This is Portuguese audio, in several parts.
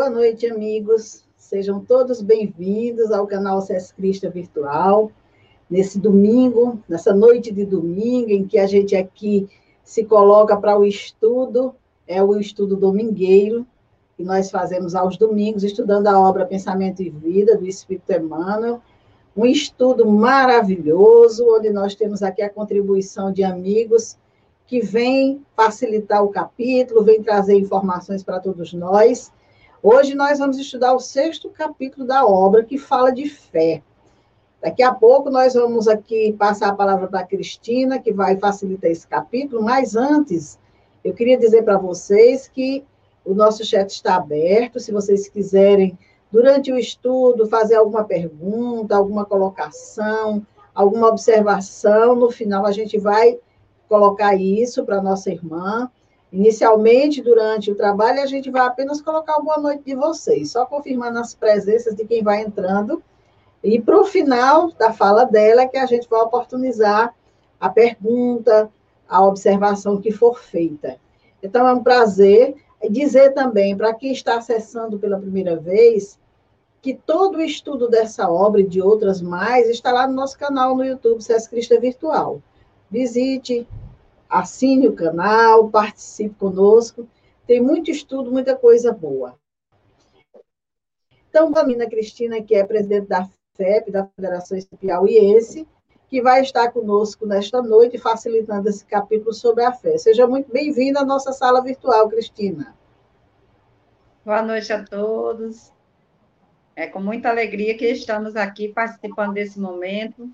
Boa noite, amigos. Sejam todos bem-vindos ao canal SES Crista Virtual. Nesse domingo, nessa noite de domingo, em que a gente aqui se coloca para o estudo, é o estudo domingueiro, que nós fazemos aos domingos, estudando a obra Pensamento e Vida, do Espírito Emmanuel. Um estudo maravilhoso, onde nós temos aqui a contribuição de amigos que vêm facilitar o capítulo, vêm trazer informações para todos nós. Hoje nós vamos estudar o sexto capítulo da obra, que fala de fé. Daqui a pouco nós vamos aqui passar a palavra para a Cristina, que vai facilitar esse capítulo, mas antes, eu queria dizer para vocês que o nosso chat está aberto, se vocês quiserem, durante o estudo, fazer alguma pergunta, alguma colocação, alguma observação, no final a gente vai colocar isso para nossa irmã. Inicialmente, durante o trabalho, a gente vai apenas colocar o boa noite de vocês, só confirmando as presenças de quem vai entrando. E para o final da fala dela, que a gente vai oportunizar a pergunta, a observação que for feita. Então, é um prazer dizer também, para quem está acessando pela primeira vez, que todo o estudo dessa obra e de outras mais está lá no nosso canal no YouTube, Sesc Crista Virtual. Visite, assine o canal, participe conosco. Tem muito estudo, muita coisa boa. Então, a Mina Cristina, que é presidente da FEP, da Federação Piauiense, que vai estar conosco nesta noite, facilitando esse capítulo sobre a fé. Seja muito bem-vinda à nossa sala virtual, Cristina. Boa noite a todos. É com muita alegria que estamos aqui participando desse momento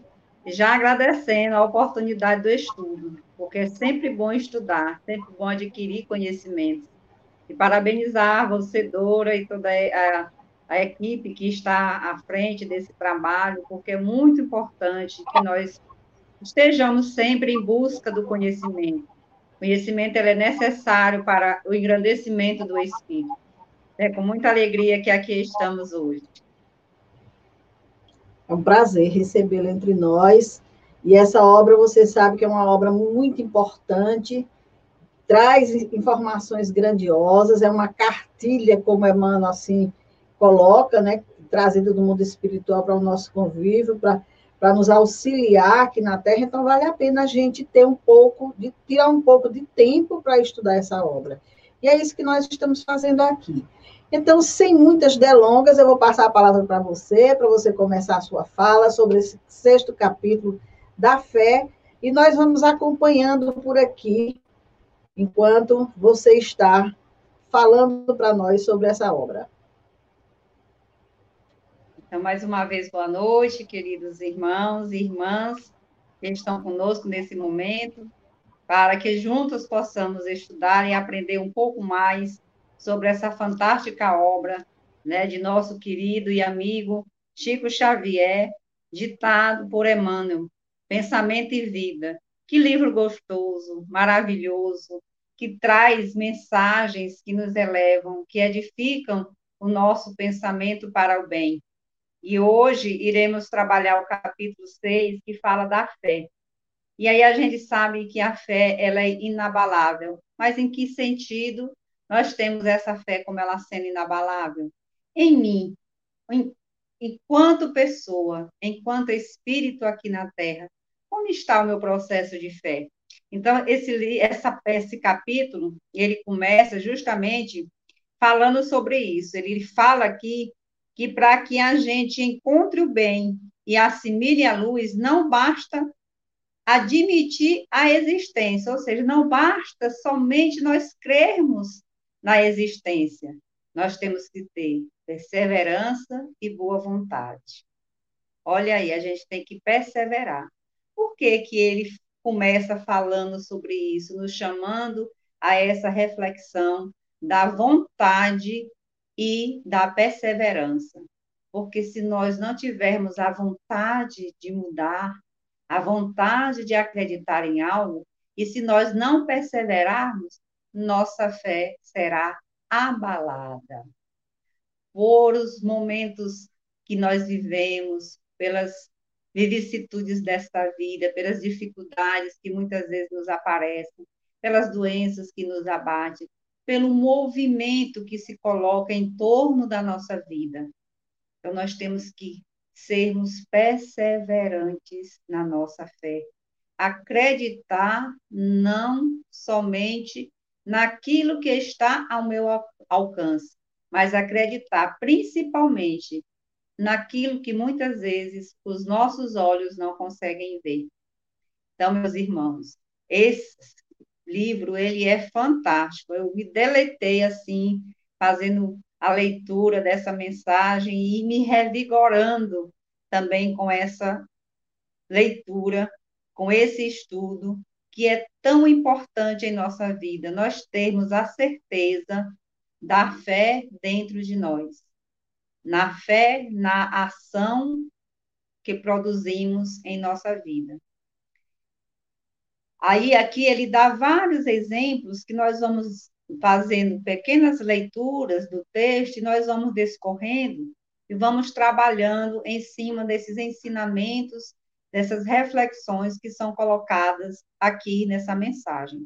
já agradecendo a oportunidade do estudo, porque é sempre bom estudar, sempre bom adquirir conhecimentos. E parabenizar você, Dora, e toda a, a equipe que está à frente desse trabalho, porque é muito importante que nós estejamos sempre em busca do conhecimento. O conhecimento é necessário para o engrandecimento do espírito. É com muita alegria que aqui estamos hoje. É um prazer recebê-lo entre nós. E essa obra, você sabe que é uma obra muito importante, traz informações grandiosas, é uma cartilha, como Emmanuel assim coloca, né, trazida do mundo espiritual para o nosso convívio, para nos auxiliar aqui na Terra, então vale a pena a gente ter um pouco, de tirar um pouco de tempo para estudar essa obra. E é isso que nós estamos fazendo aqui. Então, sem muitas delongas, eu vou passar a palavra para você, para você começar a sua fala sobre esse sexto capítulo da fé, e nós vamos acompanhando por aqui, enquanto você está falando para nós sobre essa obra. Então, mais uma vez, boa noite, queridos irmãos e irmãs que estão conosco nesse momento, para que juntos possamos estudar e aprender um pouco mais sobre essa fantástica obra né, de nosso querido e amigo Chico Xavier, ditado por Emmanuel, Pensamento e Vida. Que livro gostoso, maravilhoso, que traz mensagens que nos elevam, que edificam o nosso pensamento para o bem. E hoje iremos trabalhar o capítulo 6, que fala da fé. E aí a gente sabe que a fé ela é inabalável, mas em que sentido nós temos essa fé como ela sendo inabalável? Em mim, em, enquanto pessoa, enquanto espírito aqui na Terra, como está o meu processo de fé? Então, esse, essa, esse capítulo, ele começa justamente falando sobre isso. Ele fala aqui que para que a gente encontre o bem e assimile a luz, não basta admitir a existência, ou seja, não basta somente nós crermos na existência. Nós temos que ter perseverança e boa vontade. Olha aí, a gente tem que perseverar. Por que, que ele começa falando sobre isso, nos chamando a essa reflexão da vontade e da perseverança? Porque se nós não tivermos a vontade de mudar, a vontade de acreditar em algo, e se nós não perseverarmos, nossa fé será abalada. Por os momentos que nós vivemos, pelas vicissitudes desta vida, pelas dificuldades que muitas vezes nos aparecem, pelas doenças que nos abatem, pelo movimento que se coloca em torno da nossa vida. Então, nós temos que sermos perseverantes na nossa fé. Acreditar não somente naquilo que está ao meu alcance, mas acreditar principalmente naquilo que muitas vezes os nossos olhos não conseguem ver. Então, meus irmãos, esse livro ele é fantástico. Eu me deletei assim fazendo a leitura dessa mensagem e me revigorando também com essa leitura, com esse estudo que é tão importante em nossa vida, nós termos a certeza da fé dentro de nós, na fé, na ação que produzimos em nossa vida. Aí aqui ele dá vários exemplos que nós vamos fazendo pequenas leituras do texto e nós vamos descorrendo e vamos trabalhando em cima desses ensinamentos, dessas reflexões que são colocadas aqui nessa mensagem.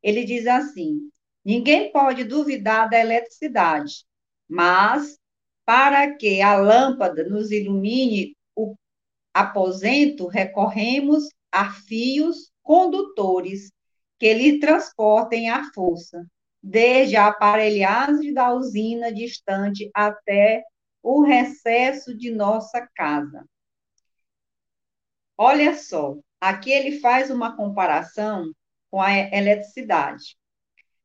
Ele diz assim: ninguém pode duvidar da eletricidade, mas para que a lâmpada nos ilumine o aposento, recorremos a fios condutores que lhe transportem a força, desde a aparelhagem da usina distante até o recesso de nossa casa. Olha só, aqui ele faz uma comparação com a eletricidade.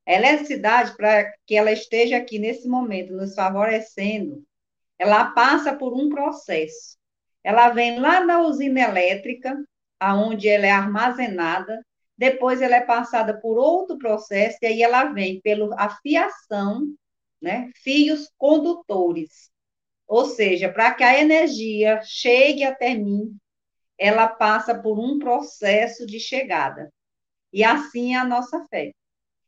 A eletricidade, para que ela esteja aqui nesse momento nos favorecendo, ela passa por um processo. Ela vem lá da usina elétrica, aonde ela é armazenada, depois ela é passada por outro processo, e aí ela vem pela fiação, né, fios condutores. Ou seja, para que a energia chegue até mim, ela passa por um processo de chegada. E assim é a nossa fé.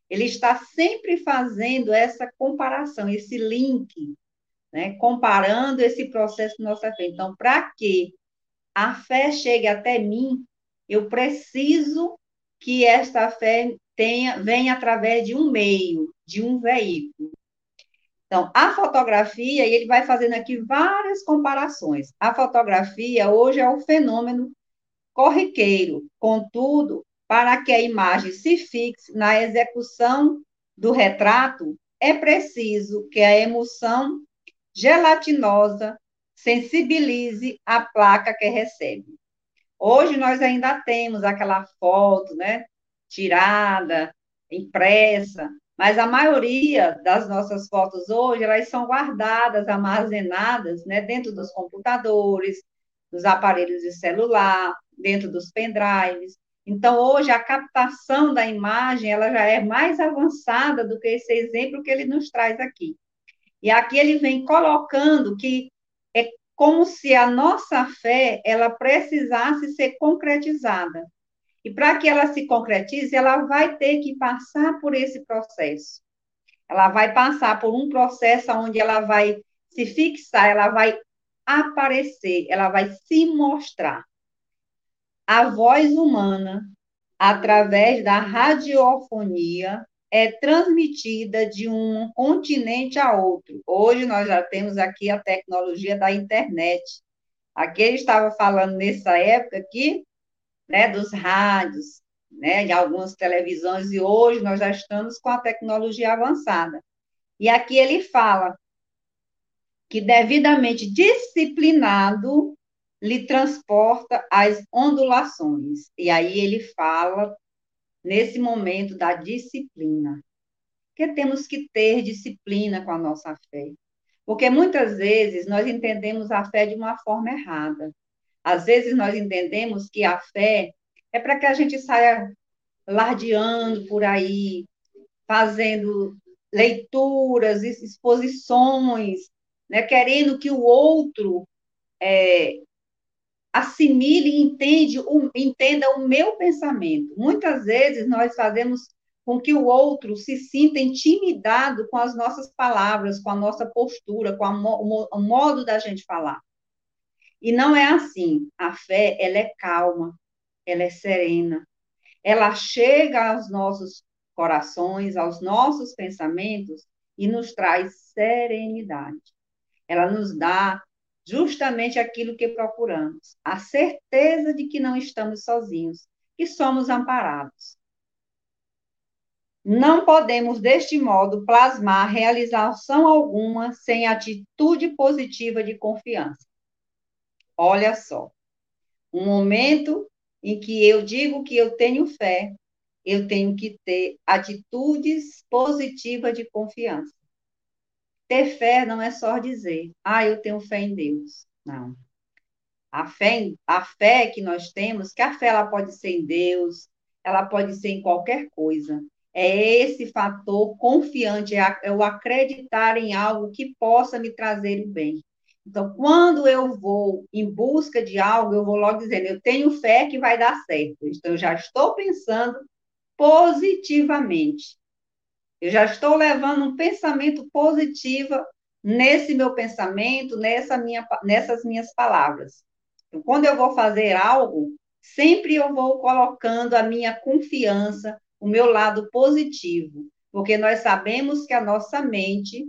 Ele está sempre fazendo essa comparação, esse link, né, comparando esse processo de nossa fé. Então, para que a fé chegue até mim, eu preciso que esta fé tenha, venha através de um meio, de um veículo. Então, a fotografia, e ele vai fazendo aqui várias comparações. A fotografia hoje é um fenômeno corriqueiro, contudo, para que a imagem se fixe na execução do retrato, é preciso que a emoção gelatinosa sensibilize a placa que recebe. Hoje nós ainda temos aquela foto, né, tirada, impressa, mas a maioria das nossas fotos hoje, elas são guardadas, armazenadas, né, dentro dos computadores, dos aparelhos de celular, dentro dos pendrives. Então, hoje, a captação da imagem, ela já é mais avançada do que esse exemplo que ele nos traz aqui. E aqui ele vem colocando que é como se a nossa fé ela precisasse ser concretizada. E para que ela se concretize, ela vai ter que passar por esse processo. Ela vai passar por um processo onde ela vai se fixar, ela vai aparecer, ela vai se mostrar. A voz humana, através da radiofonia, é transmitida de um continente a outro. Hoje nós já temos aqui a tecnologia da internet. Aqui ele estava falando nessa época aqui, né, dos rádios, né, de algumas televisões, e hoje nós já estamos com a tecnologia avançada. E aqui ele fala que devidamente disciplinado lhe transporta as ondulações. E aí ele fala nesse momento da disciplina. Que temos que ter disciplina com a nossa fé. Porque muitas vezes nós entendemos a fé de uma forma errada. Às vezes nós entendemos que a fé é para que a gente saia lardeando por aí, fazendo leituras, exposições, né, querendo que o outro é, assimile e entende, entenda o meu pensamento. Muitas vezes nós fazemos com que o outro se sinta intimidado com as nossas palavras, com a nossa postura, com a, o modo da gente falar. E não é assim. A fé, ela é calma, ela é serena. Ela chega aos nossos corações, aos nossos pensamentos e nos traz serenidade. Ela nos dá justamente aquilo que procuramos, a certeza de que não estamos sozinhos, que somos amparados. Não podemos, deste modo, plasmar realização alguma sem atitude positiva de confiança. Olha só, um momento em que eu digo que eu tenho fé, eu tenho que ter atitudes positivas de confiança. Ter fé não é só dizer, ah, eu tenho fé em Deus. Não. A fé, a fé que nós temos, que a fé ela pode ser em Deus, ela pode ser em qualquer coisa. É esse fator confiante, é o acreditar em algo que possa me trazer o bem. Então, quando eu vou em busca de algo, eu vou logo dizendo, eu tenho fé que vai dar certo. Então, eu já estou pensando positivamente. Eu já estou levando um pensamento positivo nesse meu pensamento, nessa minha, nessas minhas palavras. Então, quando eu vou fazer algo, sempre eu vou colocando a minha confiança, o meu lado positivo, porque nós sabemos que a nossa mente,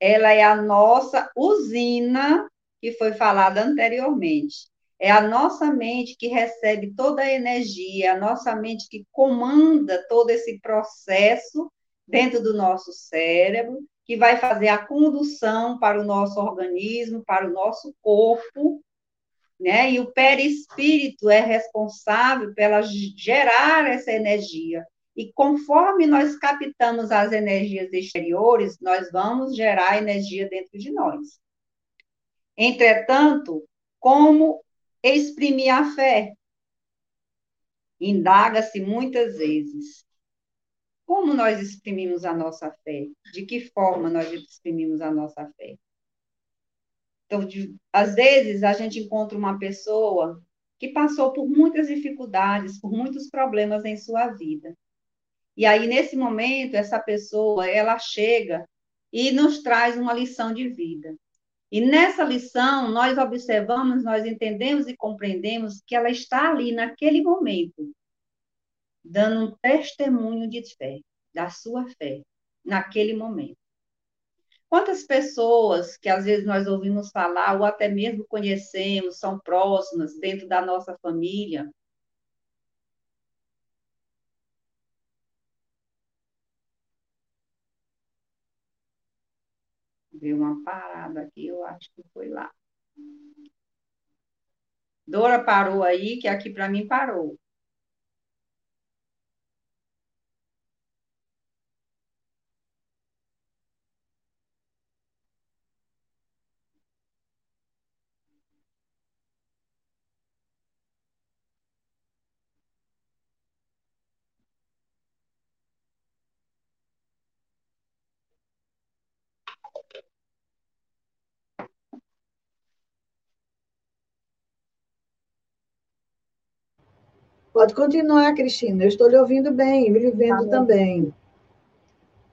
ela é a nossa usina que foi falada anteriormente. É a nossa mente que recebe toda a energia, a nossa mente que comanda todo esse processo dentro do nosso cérebro, que vai fazer a condução para o nosso organismo, para o nosso corpo, né? E o perispírito é responsável pela gerar essa energia. E conforme nós captamos as energias exteriores, nós vamos gerar energia dentro de nós. Entretanto, como exprimir a fé? Indaga-se muitas vezes. Como nós exprimimos a nossa fé? De que forma nós exprimimos a nossa fé? Então, de, às vezes, a gente encontra uma pessoa que passou por muitas dificuldades, por muitos problemas em sua vida. E aí, nesse momento, essa pessoa, ela chega e nos traz uma lição de vida. E nessa lição, nós observamos, nós entendemos e compreendemos que ela está ali naquele momento, dando um testemunho de fé, da sua fé, naquele momento. Quantas pessoas que às vezes nós ouvimos falar, ou até mesmo conhecemos, são próximas dentro da nossa família, Deu uma parada aqui, eu acho que foi lá. Dora parou aí, que aqui para mim parou. Pode continuar, Cristina. Eu estou lhe ouvindo bem, me vendo tá também.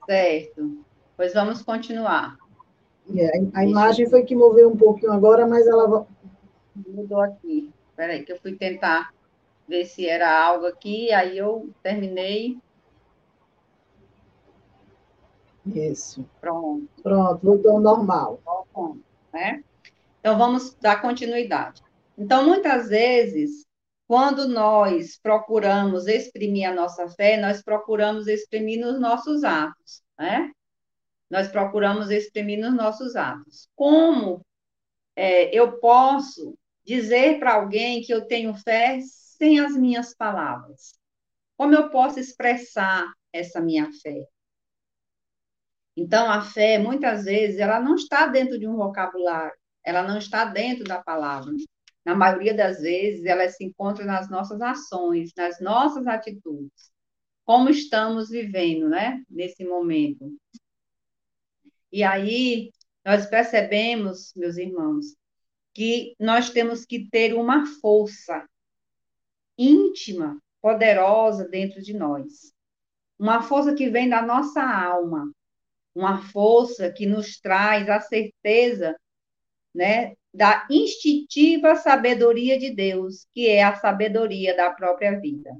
Certo. Pois vamos continuar. É, a imagem foi que moveu um pouquinho agora, mas ela. Mudou aqui. Espera aí, que eu fui tentar ver se era algo aqui, aí eu terminei. Isso. Pronto. Pronto, voltou ao normal. Pronto, né? Então, vamos dar continuidade. Então, muitas vezes, quando nós procuramos exprimir a nossa fé, nós procuramos exprimir nos nossos atos, né? Nós procuramos exprimir nos nossos atos. Como é, eu posso dizer para alguém que eu tenho fé sem as minhas palavras? Como eu posso expressar essa minha fé? Então, a fé, muitas vezes, ela não está dentro de um vocabulário, ela não está dentro da palavra na maioria das vezes, ela se encontra nas nossas ações, nas nossas atitudes. Como estamos vivendo, né, nesse momento. E aí, nós percebemos, meus irmãos, que nós temos que ter uma força íntima, poderosa dentro de nós. Uma força que vem da nossa alma, uma força que nos traz a certeza, né, da instintiva sabedoria de Deus, que é a sabedoria da própria vida.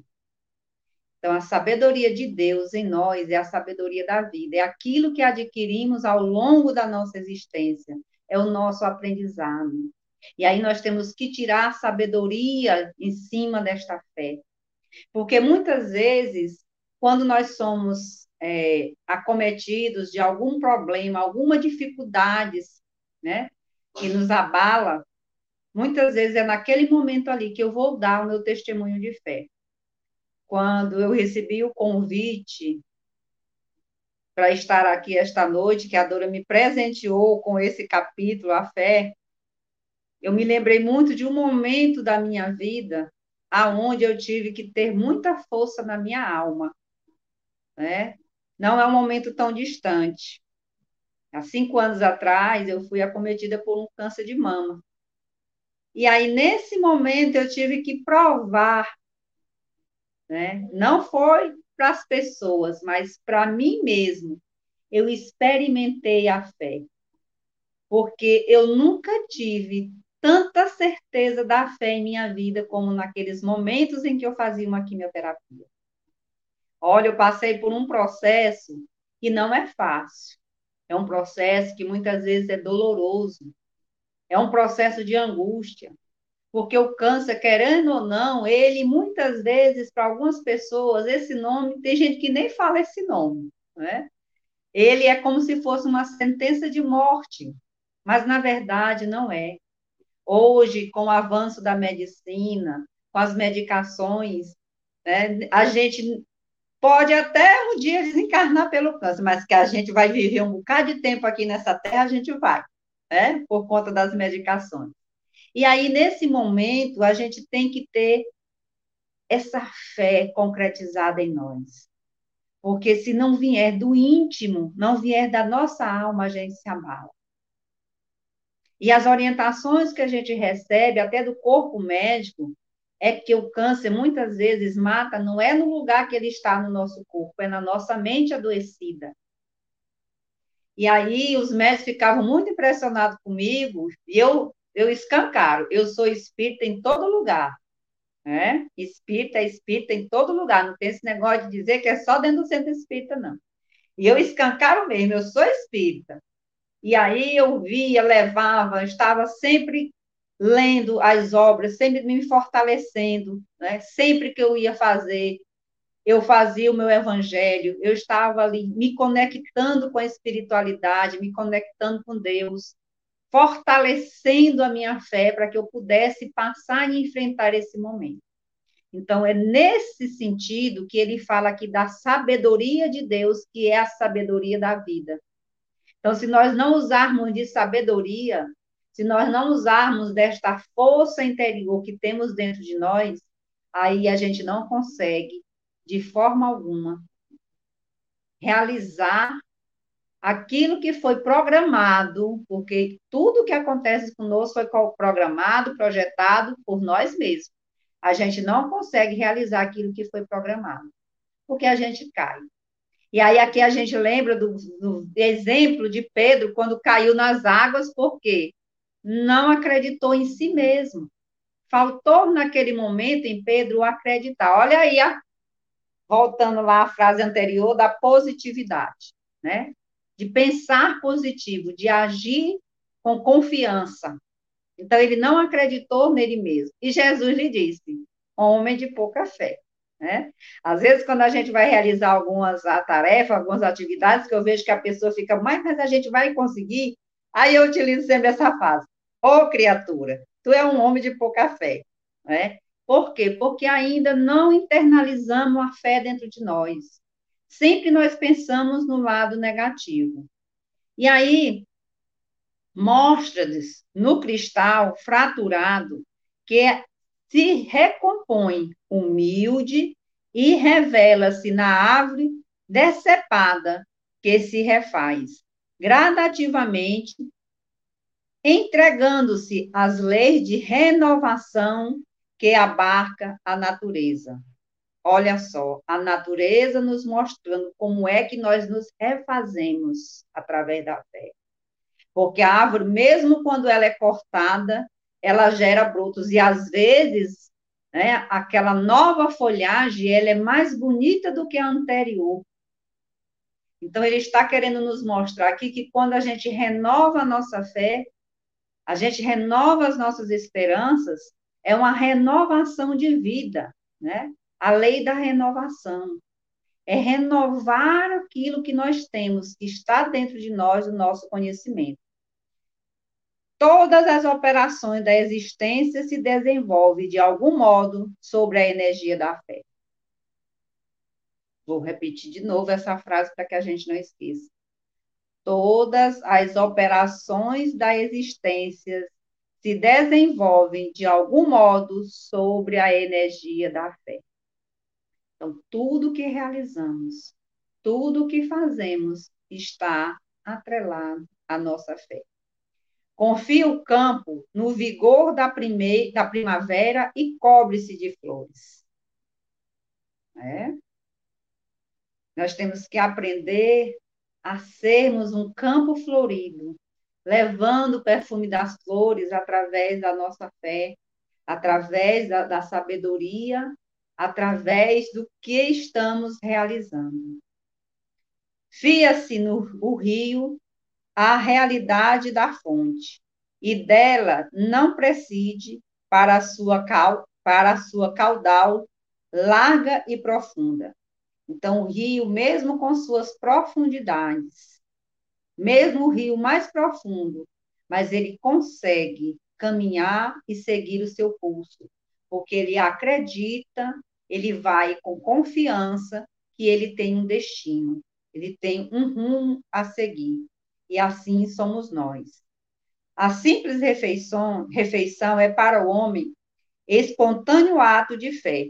Então, a sabedoria de Deus em nós é a sabedoria da vida, é aquilo que adquirimos ao longo da nossa existência, é o nosso aprendizado. E aí nós temos que tirar sabedoria em cima desta fé. Porque muitas vezes, quando nós somos é, acometidos de algum problema, alguma dificuldade, né, que nos abala, muitas vezes é naquele momento ali que eu vou dar o meu testemunho de fé. Quando eu recebi o convite para estar aqui esta noite, que a Dora me presenteou com esse capítulo, a fé, eu me lembrei muito de um momento da minha vida aonde eu tive que ter muita força na minha alma, né? Não é um momento tão distante. Há cinco anos atrás, eu fui acometida por um câncer de mama. E aí, nesse momento, eu tive que provar, né? Não foi para as pessoas, mas para mim mesmo. Eu experimentei a fé. Porque eu nunca tive tanta certeza da fé em minha vida como naqueles momentos em que eu fazia uma quimioterapia. Olha, eu passei por um processo que não é fácil. É um processo que muitas vezes é doloroso. É um processo de angústia. Porque o câncer, querendo ou não, ele muitas vezes, para algumas pessoas, esse nome, tem gente que nem fala esse nome, né? Ele é como se fosse uma sentença de morte, mas na verdade não é. Hoje, com o avanço da medicina, com as medicações, né, a gente pode até um dia desencarnar pelo câncer, mas que a gente vai viver um bocado de tempo aqui nessa terra, a gente vai, né, por conta das medicações. E aí, nesse momento, a gente tem que ter essa fé concretizada em nós. Porque se não vier do íntimo, não vier da nossa alma, a gente se abala. E as orientações que a gente recebe, até do corpo médico, é que o câncer muitas vezes mata, não é no lugar que ele está no nosso corpo, é na nossa mente adoecida. E aí os médicos ficavam muito impressionados comigo, e eu, eu escancaro, eu sou espírita em todo lugar. Né? Espírita é espírita em todo lugar, não tem esse negócio de dizer que é só dentro do centro espírita, não. E eu escancaro mesmo, eu sou espírita. E aí eu via, levava, estava sempre lendo as obras, sempre me fortalecendo, né? Sempre que eu ia fazer, eu fazia o meu evangelho, eu estava ali me conectando com a espiritualidade, me conectando com Deus, fortalecendo a minha fé para que eu pudesse passar e enfrentar esse momento. Então, é nesse sentido que ele fala aqui da sabedoria de Deus, que é a sabedoria da vida. Então, se nós não usarmos de sabedoria, se nós não usarmos desta força interior que temos dentro de nós, aí a gente não consegue, de forma alguma, realizar aquilo que foi programado, porque tudo que acontece conosco foi programado, projetado por nós mesmos. A gente não consegue realizar aquilo que foi programado, porque a gente cai. E aí aqui a gente lembra do, do exemplo de Pedro quando caiu nas águas, porque não acreditou em si mesmo. Faltou naquele momento em Pedro acreditar. Olha aí, voltando lá à frase anterior da positividade, né? De pensar positivo, de agir com confiança. Então ele não acreditou nele mesmo. E Jesus lhe disse: homem de pouca fé. Né? Às vezes, quando a gente vai realizar algumas tarefas, algumas atividades, que eu vejo que a pessoa fica, mas, mas a gente vai conseguir, aí eu utilizo sempre essa frase. Ô, oh, criatura, tu é um homem de pouca fé. Né? Por quê? Porque ainda não internalizamos a fé dentro de nós. Sempre nós pensamos no lado negativo. E aí, mostra-nos no cristal fraturado que se recompõe humilde e revela-se na árvore decepada que se refaz gradativamente, entregando-se às leis de renovação que abarca a natureza. Olha só, a natureza nos mostrando como é que nós nos refazemos através da fé. Porque a árvore, mesmo quando ela é cortada, ela gera brotos. E às vezes né, aquela nova folhagem, ela é mais bonita do que a anterior. Então, ele está querendo nos mostrar aqui que quando a gente renova a nossa fé, a gente renova as nossas esperanças, é uma renovação de vida, né? A lei da renovação. É renovar aquilo que nós temos, que está dentro de nós, o nosso conhecimento. Todas as operações da existência se desenvolvem, de algum modo, sobre a energia da fé. Vou repetir de novo essa frase para que a gente não esqueça. Todas as operações da existência se desenvolvem de algum modo sobre a energia da fé. Então, tudo que realizamos, tudo que fazemos está atrelado à nossa fé. Confia o campo no vigor da, primeira, da primavera e cobre-se de flores. É? Nós temos que aprender a sermos um campo florido, levando o perfume das flores através da nossa fé, através da, da sabedoria, através do que estamos realizando. Fia-se no rio a realidade da fonte, e dela não preside para a sua, cal, para a sua caudal larga e profunda. Então, o rio, mesmo com suas profundidades, mesmo o rio mais profundo, mas ele consegue caminhar e seguir o seu curso, porque ele acredita, ele vai com confiança que ele tem um destino, ele tem um rumo a seguir. E assim somos nós. A simples refeição, refeição é para o homem espontâneo ato de fé,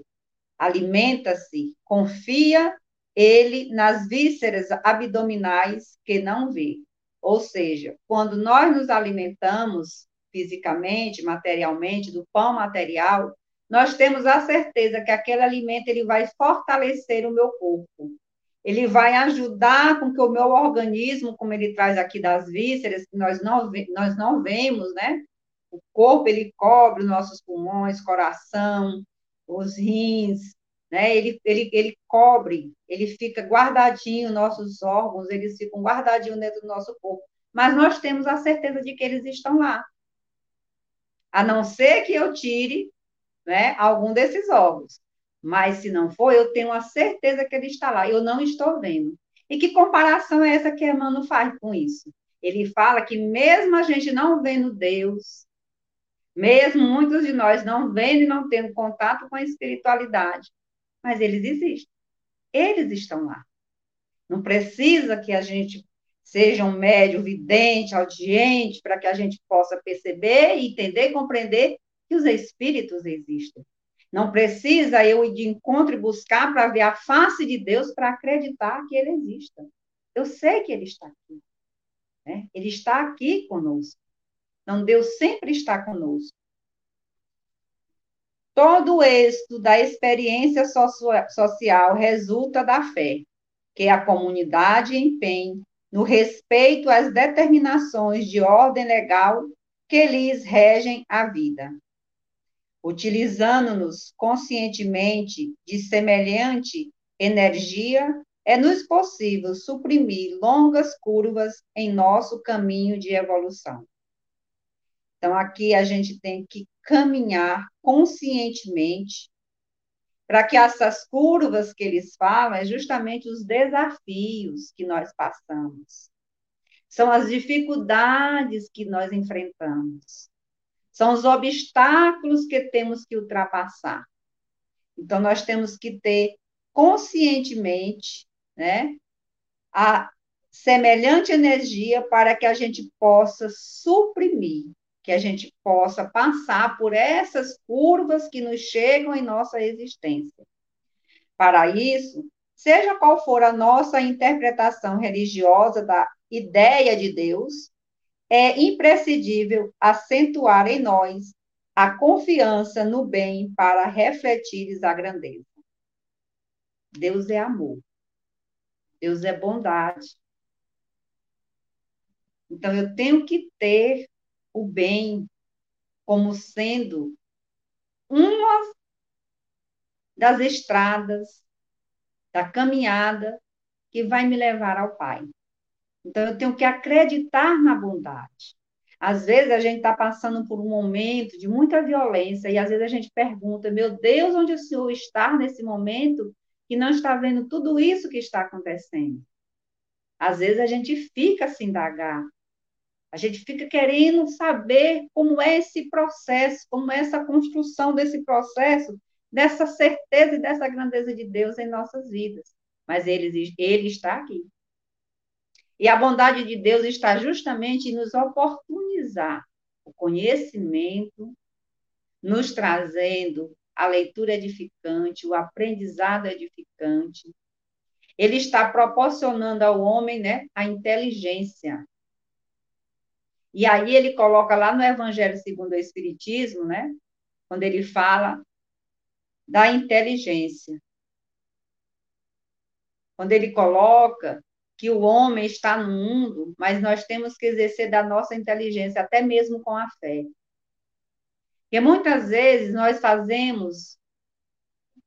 alimenta-se, confia ele nas vísceras abdominais que não vê. Ou seja, quando nós nos alimentamos fisicamente, materialmente, do pão material, nós temos a certeza que aquele alimento ele vai fortalecer o meu corpo. Ele vai ajudar com que o meu organismo, como ele traz aqui das vísceras, que nós não, nós não vemos, né? O corpo, ele cobre os nossos pulmões, coração, os rins, né? Ele, ele, ele cobre, ele fica guardadinho, nossos órgãos, eles ficam guardadinhos dentro do nosso corpo. Mas nós temos a certeza de que eles estão lá. A não ser que eu tire né, algum desses órgãos. Mas se não for, eu tenho a certeza que ele está lá. Eu não estou vendo. E que comparação é essa que Emmanuel faz com isso? Ele fala que mesmo a gente não vendo Deus, mesmo muitos de nós não vendo e não tendo contato com a espiritualidade, mas eles existem. Eles estão lá. Não precisa que a gente seja um médio vidente, audiente, para que a gente possa perceber, entender e compreender que os espíritos existem. Não precisa eu ir de encontro e buscar para ver a face de Deus para acreditar que ele exista. Eu sei que ele está aqui. Né? Ele está aqui conosco. Então, Deus sempre está conosco. Todo o êxito da experiência social resulta da fé, que a comunidade empenha no respeito às determinações de ordem legal que lhes regem a vida. Utilizando-nos conscientemente de semelhante energia, é-nos possível suprimir longas curvas em nosso caminho de evolução. Então, aqui a gente tem que caminhar conscientemente para que essas curvas que eles falam é justamente os desafios que nós passamos. São as dificuldades que nós enfrentamos. São os obstáculos que temos que ultrapassar. Então, nós temos que ter conscientemente, né, a semelhante energia para que a gente possa suprimir que a gente possa passar por essas curvas que nos chegam em nossa existência. Para isso, seja qual for a nossa interpretação religiosa da ideia de Deus, é imprescindível acentuar em nós a confiança no bem para refletires a grandeza. Deus é amor. Deus é bondade. Então, eu tenho que ter o bem como sendo uma das estradas, da caminhada que vai me levar ao Pai. Então, eu tenho que acreditar na bondade. Às vezes, a gente está passando por um momento de muita violência, e às vezes a gente pergunta: meu Deus, onde o Senhor está nesse momento que não está vendo tudo isso que está acontecendo? Às vezes, a gente fica se indagar. A gente fica querendo saber como é esse processo, como é essa construção desse processo, dessa certeza e dessa grandeza de Deus em nossas vidas. Mas ele, ele está aqui. E a bondade de Deus está justamente em nos oportunizar o conhecimento, nos trazendo a leitura edificante, o aprendizado edificante. Ele está proporcionando ao homem né, a inteligência. E aí ele coloca lá no Evangelho segundo o Espiritismo, né, quando ele fala da inteligência. Quando ele coloca que o homem está no mundo, mas nós temos que exercer da nossa inteligência, até mesmo com a fé. Porque muitas vezes nós fazemos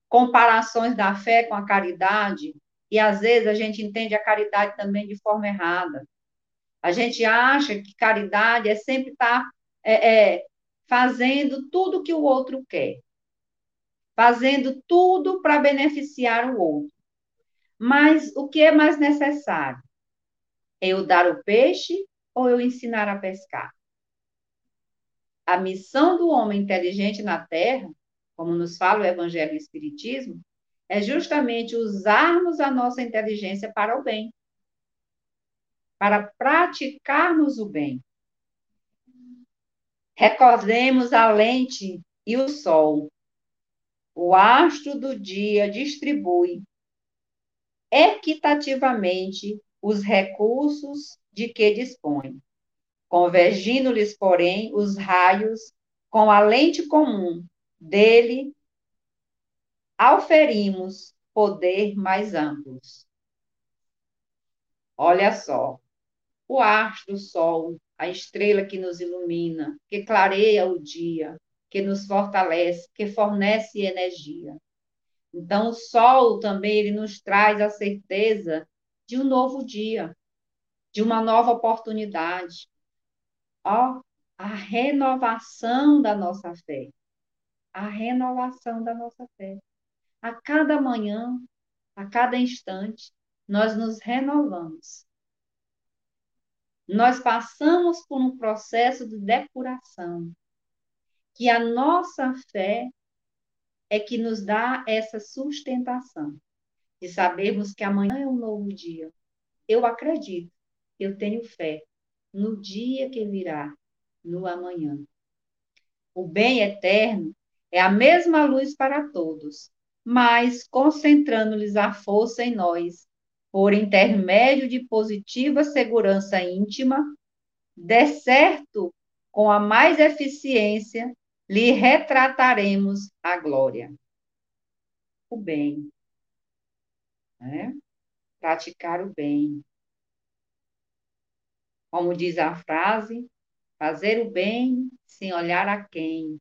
comparações da fé com a caridade, e às vezes a gente entende a caridade também de forma errada. A gente acha que caridade é sempre estar é, é, fazendo tudo que o outro quer, fazendo tudo para beneficiar o outro. Mas o que é mais necessário? Eu dar o peixe ou eu ensinar a pescar? A missão do homem inteligente na Terra, como nos fala o Evangelho e o Espiritismo, é justamente usarmos a nossa inteligência para o bem, para praticarmos o bem. Recordemos a lente e o sol. O astro do dia distribui equitativamente os recursos de que dispõe, convergindo-lhes, porém, os raios com a lente comum dele, auferimos poder mais amplos. Olha só, o astro, o sol, a estrela que nos ilumina, que clareia o dia, que nos fortalece, que fornece energia. Então, o sol também ele nos traz a certeza de um novo dia, de uma nova oportunidade. Ó, a renovação da nossa fé. A renovação da nossa fé. A cada manhã, a cada instante, nós nos renovamos. Nós passamos por um processo de depuração, que a nossa fé é que nos dá essa sustentação de sabermos que amanhã é um novo dia. Eu acredito, eu tenho fé no dia que virá, no amanhã. O bem eterno é a mesma luz para todos, mas concentrando-lhes a força em nós, por intermédio de positiva segurança íntima, de certo com a mais eficiência lhe retrataremos a glória. O bem. Né? Praticar o bem. Como diz a frase, fazer o bem sem olhar a quem.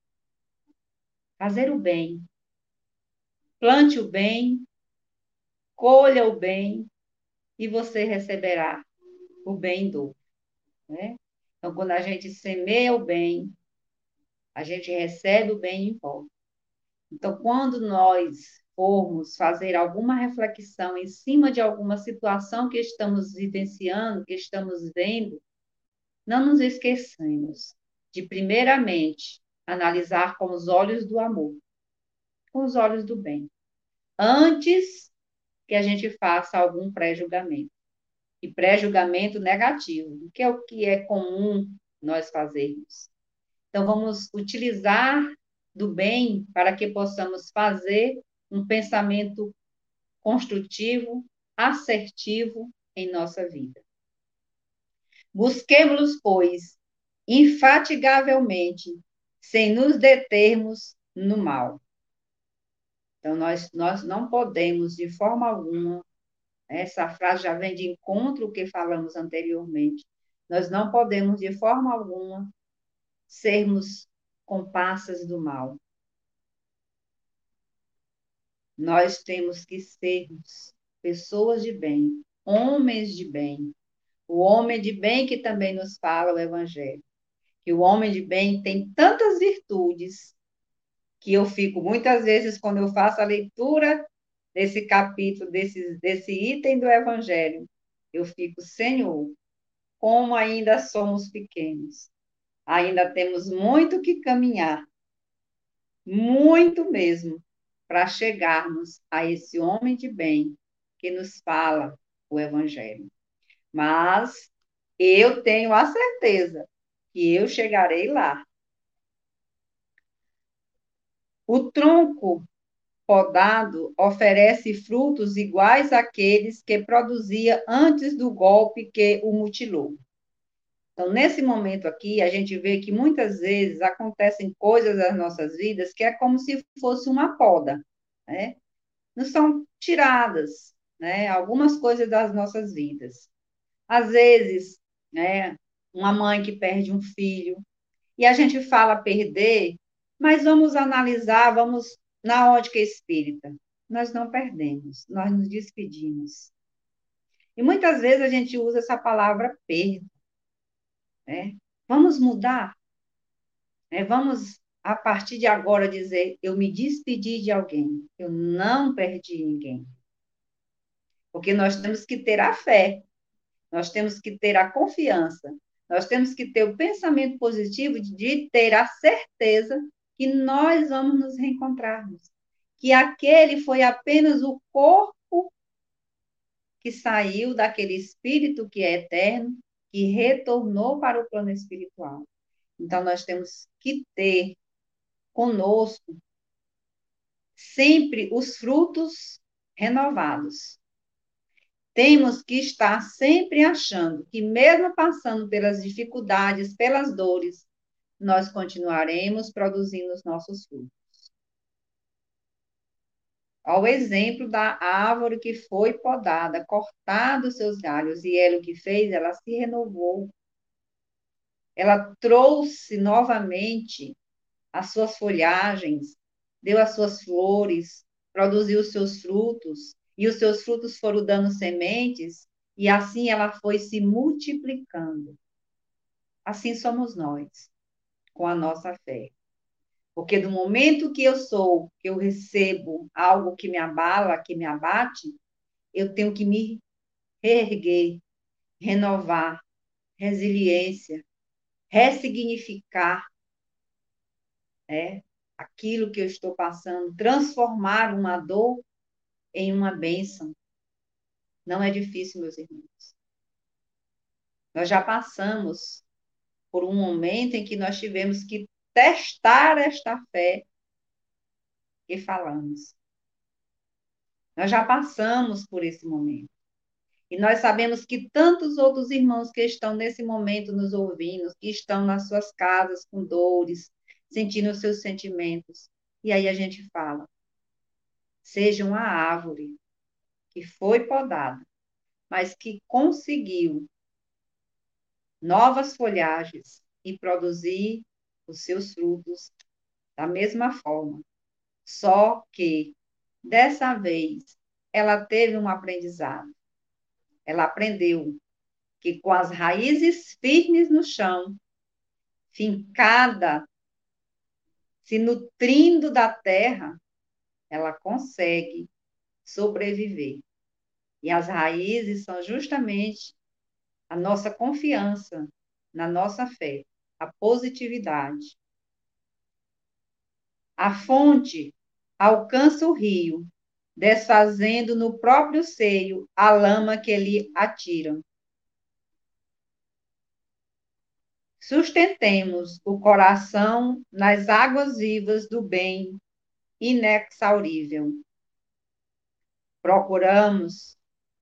Fazer o bem. Plante o bem, colha o bem e você receberá o bem do. Né? Então, quando a gente semeia o bem, a gente recebe o bem em volta. Então, quando nós formos fazer alguma reflexão em cima de alguma situação que estamos vivenciando, que estamos vendo, não nos esqueçamos de, primeiramente, analisar com os olhos do amor, com os olhos do bem, antes que a gente faça algum pré-julgamento. E pré-julgamento negativo, que é o que é comum nós fazermos. Então, vamos utilizar do bem para que possamos fazer um pensamento construtivo, assertivo em nossa vida. Busquemos, pois, infatigavelmente, sem nos determos no mal. Então, nós, nós não podemos, de forma alguma, essa frase já vem de encontro ao que falamos anteriormente, nós não podemos, de forma alguma, sermos comparsas do mal. nós temos que sermos pessoas de bem, homens de bem. O homem de bem que também nos fala o Evangelho. Que o homem de bem tem tantas virtudes que eu fico muitas vezes, quando eu faço a leitura desse capítulo, desse, desse item do Evangelho, eu fico, Senhor, como ainda somos pequenos, ainda temos muito que caminhar, muito mesmo, para chegarmos a esse homem de bem que nos fala o Evangelho. Mas eu tenho a certeza que eu chegarei lá. O tronco podado oferece frutos iguais àqueles que produzia antes do golpe que o mutilou. Então, nesse momento aqui, a gente vê que muitas vezes acontecem coisas nas nossas vidas que é como se fosse uma poda, né? Não são tiradas, né? Algumas coisas das nossas vidas. Às vezes, né? Uma mãe que perde um filho, e a gente fala perder, mas vamos analisar, vamos na ótica espírita. Nós não perdemos, nós nos despedimos. E muitas vezes a gente usa essa palavra perda. Né? Vamos mudar. Né? Vamos, a partir de agora, dizer: eu me despedi de alguém, eu não perdi ninguém. Porque nós temos que ter a fé, nós temos que ter a confiança, nós temos que ter o pensamento positivo de ter a certeza que nós vamos nos reencontrarmos, que aquele foi apenas o corpo que saiu daquele espírito que é eterno que retornou para o plano espiritual. Então, nós temos que ter conosco sempre os frutos renovados. Temos que estar sempre achando que, mesmo passando pelas dificuldades, pelas dores, nós continuaremos produzindo os nossos frutos. Ao exemplo da árvore que foi podada, cortado seus galhos, e ela o que fez? Ela se renovou. Ela trouxe novamente as suas folhagens, deu as suas flores, produziu os seus frutos, e os seus frutos foram dando sementes, e assim ela foi se multiplicando. Assim somos nós, com a nossa fé. Porque do momento que eu sou, que eu recebo algo que me abala, que me abate, eu tenho que me reerguer, renovar, resiliência, ressignificar é, aquilo que eu estou passando, transformar uma dor em uma bênção. Não é difícil, meus irmãos. Nós já passamos por um momento em que nós tivemos que testar esta fé que falamos. Nós já passamos por esse momento. E nós sabemos que tantos outros irmãos que estão nesse momento nos ouvindo, que estão nas suas casas com dores, sentindo os seus sentimentos. E aí a gente fala: seja uma árvore que foi podada, mas que conseguiu novas folhagens e produzir os seus frutos da mesma forma. Só que, dessa vez, ela teve um aprendizado. Ela aprendeu que com as raízes firmes no chão, fincada, se nutrindo da terra, ela consegue sobreviver. E as raízes são justamente a nossa confiança na nossa fé a positividade. A fonte alcança o rio, desfazendo no próprio seio a lama que lhe atiram. Sustentemos o coração nas águas vivas do bem inexaurível. Procuramos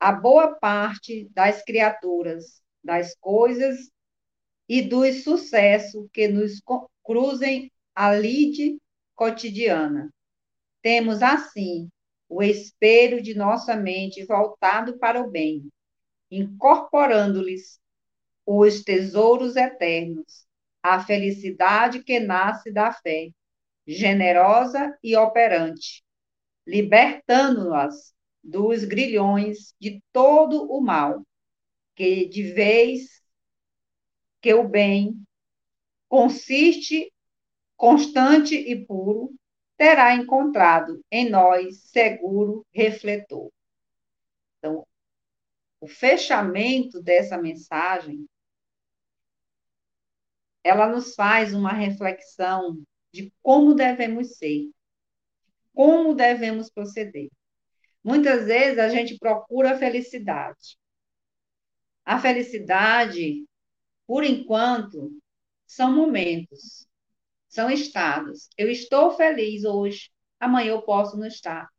a boa parte das criaturas, das coisas e do sucesso que nos cruzem a lide cotidiana. Temos, assim, o espelho de nossa mente voltado para o bem, incorporando-lhes os tesouros eternos, a felicidade que nasce da fé, generosa e operante, libertando-nos dos grilhões de todo o mal, que de vez que o bem consiste, constante e puro, terá encontrado em nós seguro refletor. Então, o fechamento dessa mensagem ela nos faz uma reflexão de como devemos ser, como devemos proceder. Muitas vezes a gente procura a felicidade. A felicidade, por enquanto, são momentos, são estados. Eu estou feliz hoje, amanhã eu posso não estar.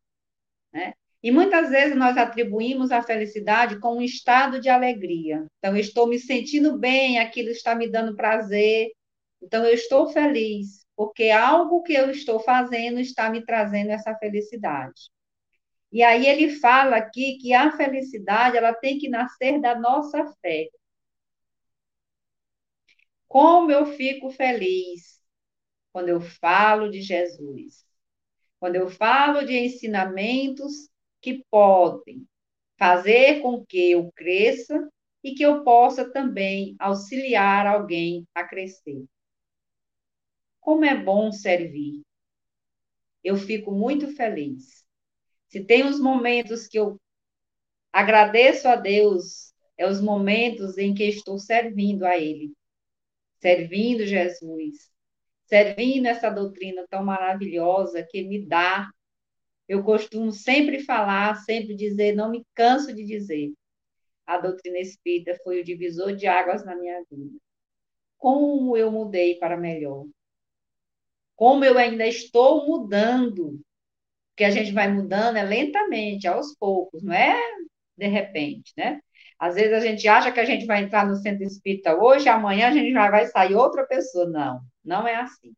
Né? E muitas vezes nós atribuímos a felicidade com um estado de alegria. Então, eu estou me sentindo bem, aquilo está me dando prazer. Então, eu estou feliz, porque algo que eu estou fazendo está me trazendo essa felicidade. E aí ele fala aqui que a felicidade ela tem que nascer da nossa fé. Como eu fico feliz quando eu falo de Jesus. Quando eu falo de ensinamentos que podem fazer com que eu cresça e que eu possa também auxiliar alguém a crescer. Como é bom servir. Eu fico muito feliz. Se tem os momentos que eu agradeço a Deus, é os momentos em que estou servindo a Ele, servindo Jesus, servindo essa doutrina tão maravilhosa que me dá eu costumo sempre falar, sempre dizer, não me canso de dizer. A doutrina espírita foi o divisor de águas na minha vida. Como eu mudei para melhor. Como eu ainda estou mudando. Porque a gente vai mudando é lentamente, aos poucos, não é de repente, né? Às vezes a gente acha que a gente vai entrar no centro espírita hoje, amanhã a gente já vai sair outra pessoa. Não, não é assim.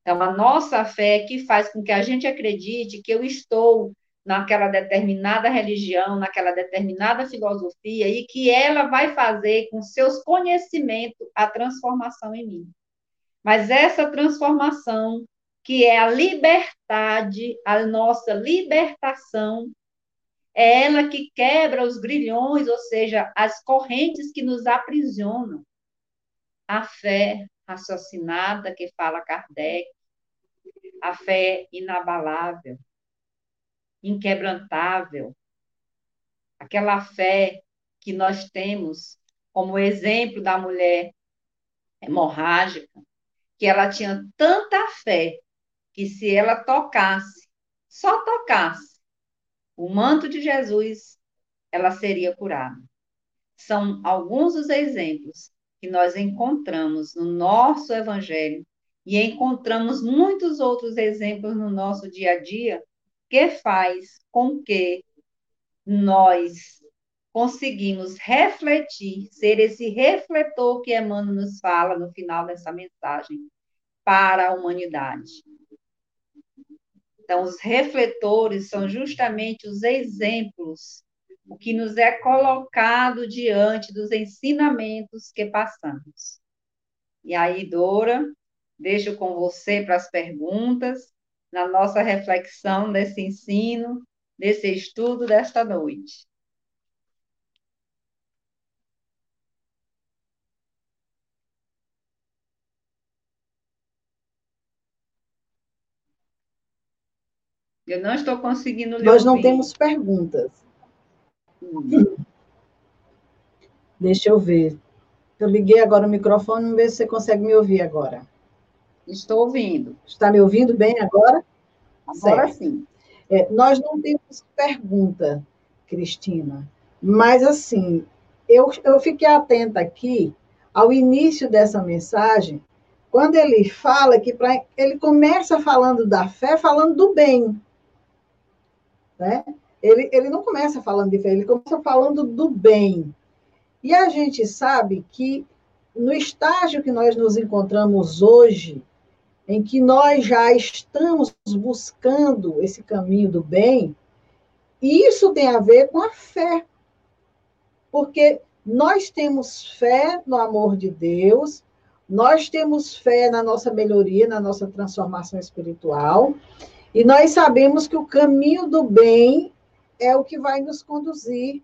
Então, a nossa fé é que faz com que a gente acredite que eu estou naquela determinada religião, naquela determinada filosofia, e que ela vai fazer com seus conhecimentos a transformação em mim. Mas essa transformação, que é a liberdade, a nossa libertação, é ela que quebra os grilhões, ou seja, as correntes que nos aprisionam. A fé raciocinada que fala Kardec, a fé inabalável, inquebrantável, aquela fé que nós temos como exemplo da mulher hemorrágica, que ela tinha tanta fé que se ela tocasse, só tocasse o manto de Jesus, ela seria curada. São alguns dos exemplos que nós encontramos no nosso evangelho e encontramos muitos outros exemplos no nosso dia a dia que faz com que nós conseguimos refletir, ser esse refletor que Emmanuel nos fala no final dessa mensagem para a humanidade. Então, os refletores são justamente os exemplos, o que nos é colocado diante dos ensinamentos que passamos. E aí, Dora, Deixo com você para as perguntas, na nossa reflexão desse ensino, desse estudo desta noite. Eu não estou conseguindo ler. Nós não temos perguntas. Hum. Deixa eu ver. Eu liguei agora o microfone, vamos ver se você consegue me ouvir agora. Estou ouvindo. Está me ouvindo bem agora? Agora certo. sim. É, nós não temos pergunta, Cristina, mas assim, eu, eu fiquei atenta aqui ao início dessa mensagem, quando ele fala que pra, ele começa falando da fé, falando do bem. Né? Ele, ele não começa falando de fé, ele começa falando do bem. E a gente sabe que no estágio que nós nos encontramos hoje, em que nós já estamos buscando esse caminho do bem, isso tem a ver com a fé. Porque nós temos fé no amor de Deus, nós temos fé na nossa melhoria, na nossa transformação espiritual, E nós sabemos que o caminho do bem é o que vai nos conduzir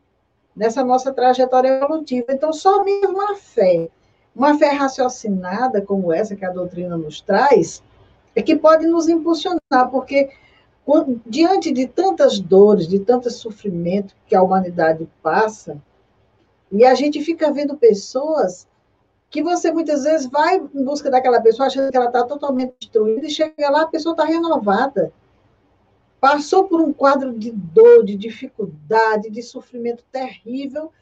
nessa nossa trajetória evolutiva. Então, só mesmo a fé, uma fé raciocinada como essa que a doutrina nos traz, é que pode nos impulsionar, porque diante de tantas dores, de tanto sofrimento que a humanidade passa, e a gente fica vendo pessoas que você muitas vezes vai em busca daquela pessoa achando que ela está totalmente destruída e chega lá, a pessoa está renovada passou por um quadro de dor, de dificuldade, de sofrimento terrível,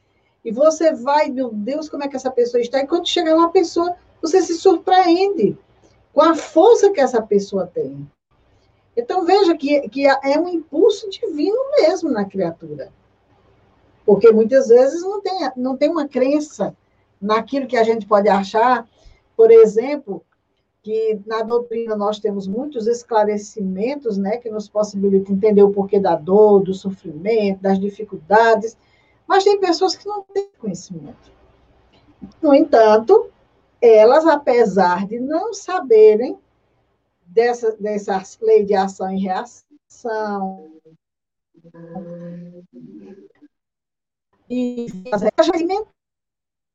e você vai, meu Deus, como é que essa pessoa está? E quando chega lá, a pessoa, você se surpreende com a força que essa pessoa tem. Então, veja que, que é um impulso divino mesmo na criatura. Porque muitas vezes não tem, não tem uma crença naquilo que a gente pode achar, por exemplo, que na doutrina nós temos muitos esclarecimentos, né, que nos possibilitam entender o porquê da dor, do sofrimento, das dificuldades, mas tem pessoas que não têm conhecimento. No entanto, elas, apesar de não saberem dessa, dessa lei de ação e reação, e a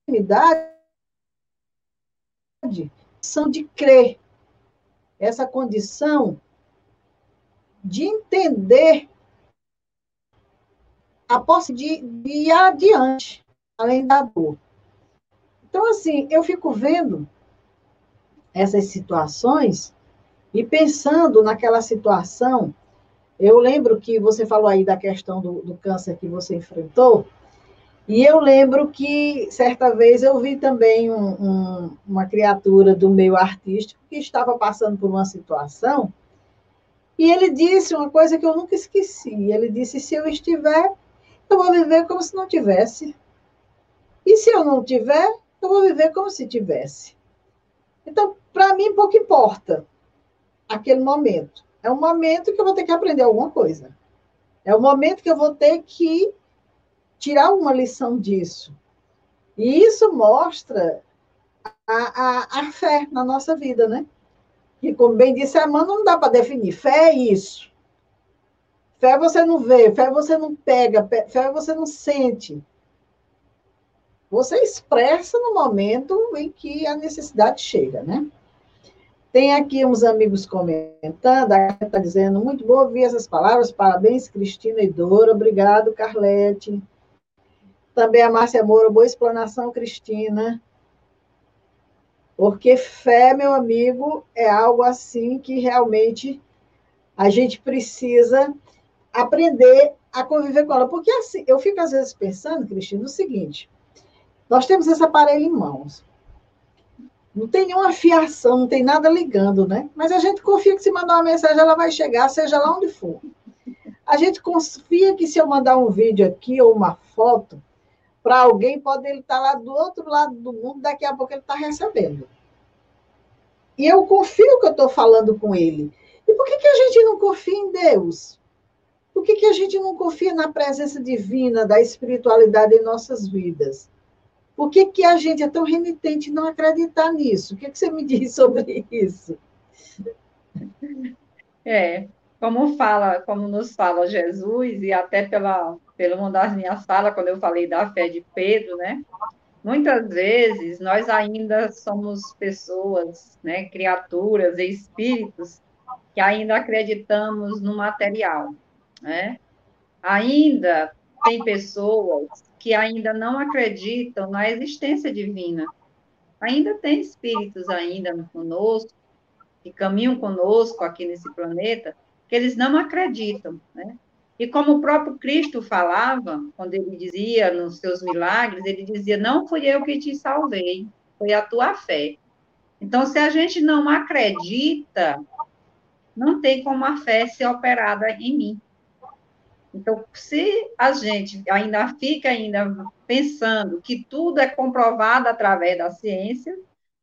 mentalidade condição de crer, essa condição de entender a posse de, de ir adiante, além da dor. Então, assim, eu fico vendo essas situações e pensando naquela situação. Eu lembro que você falou aí da questão do, do câncer que você enfrentou, e eu lembro que, certa vez, eu vi também um, um, uma criatura do meio artístico que estava passando por uma situação, e ele disse uma coisa que eu nunca esqueci. Ele disse: se eu estiver, eu vou viver como se não tivesse. E se eu não tiver, eu vou viver como se tivesse. Então, para mim, pouco importa aquele momento. É um momento que eu vou ter que aprender alguma coisa. É o momento que eu vou ter que tirar uma lição disso. E isso mostra a, a, a fé na nossa vida, né? Que, como bem disse a Amanda, não dá para definir. Fé é isso. Fé você não vê, fé você não pega, fé você não sente. Você expressa no momento em que a necessidade chega, né? Tem aqui uns amigos comentando, a está dizendo, muito boa ouvir essas palavras, parabéns, Cristina e Dora, obrigado, Carlete. Também a Márcia Moura, boa explanação, Cristina. Porque fé, meu amigo, é algo assim que realmente a gente precisa aprender a conviver com ela. Porque assim, eu fico às vezes pensando, Cristina, o seguinte: nós temos esse aparelho em mãos. Não tem nenhuma fiação, não tem nada ligando, né? Mas a gente confia que se mandar uma mensagem, ela vai chegar, seja lá onde for. A gente confia que se eu mandar um vídeo aqui ou uma foto, para alguém, pode ele estar tá lá do outro lado do mundo, daqui a pouco ele está recebendo. E eu confio que eu estou falando com ele. E por que, que a gente não confia em Deus? Por que, que a gente não confia na presença divina, da espiritualidade em nossas vidas? Por que, que a gente é tão renitente não acreditar nisso? O que, que você me diz sobre isso? É, como fala, como nos fala Jesus, e até pela, pela uma das minhas falas, quando eu falei da fé de Pedro, né? Muitas vezes nós ainda somos pessoas, né, criaturas e espíritos que ainda acreditamos no material, né? Ainda tem pessoas que ainda não acreditam na existência divina. Ainda tem espíritos ainda conosco que caminham conosco aqui nesse planeta que eles não acreditam, né? E como o próprio Cristo falava, quando ele dizia nos seus milagres, ele dizia: Não fui eu que te salvei, foi a tua fé. Então, se a gente não acredita, não tem como a fé ser operada em mim. Então, se a gente ainda fica ainda pensando que tudo é comprovado através da ciência,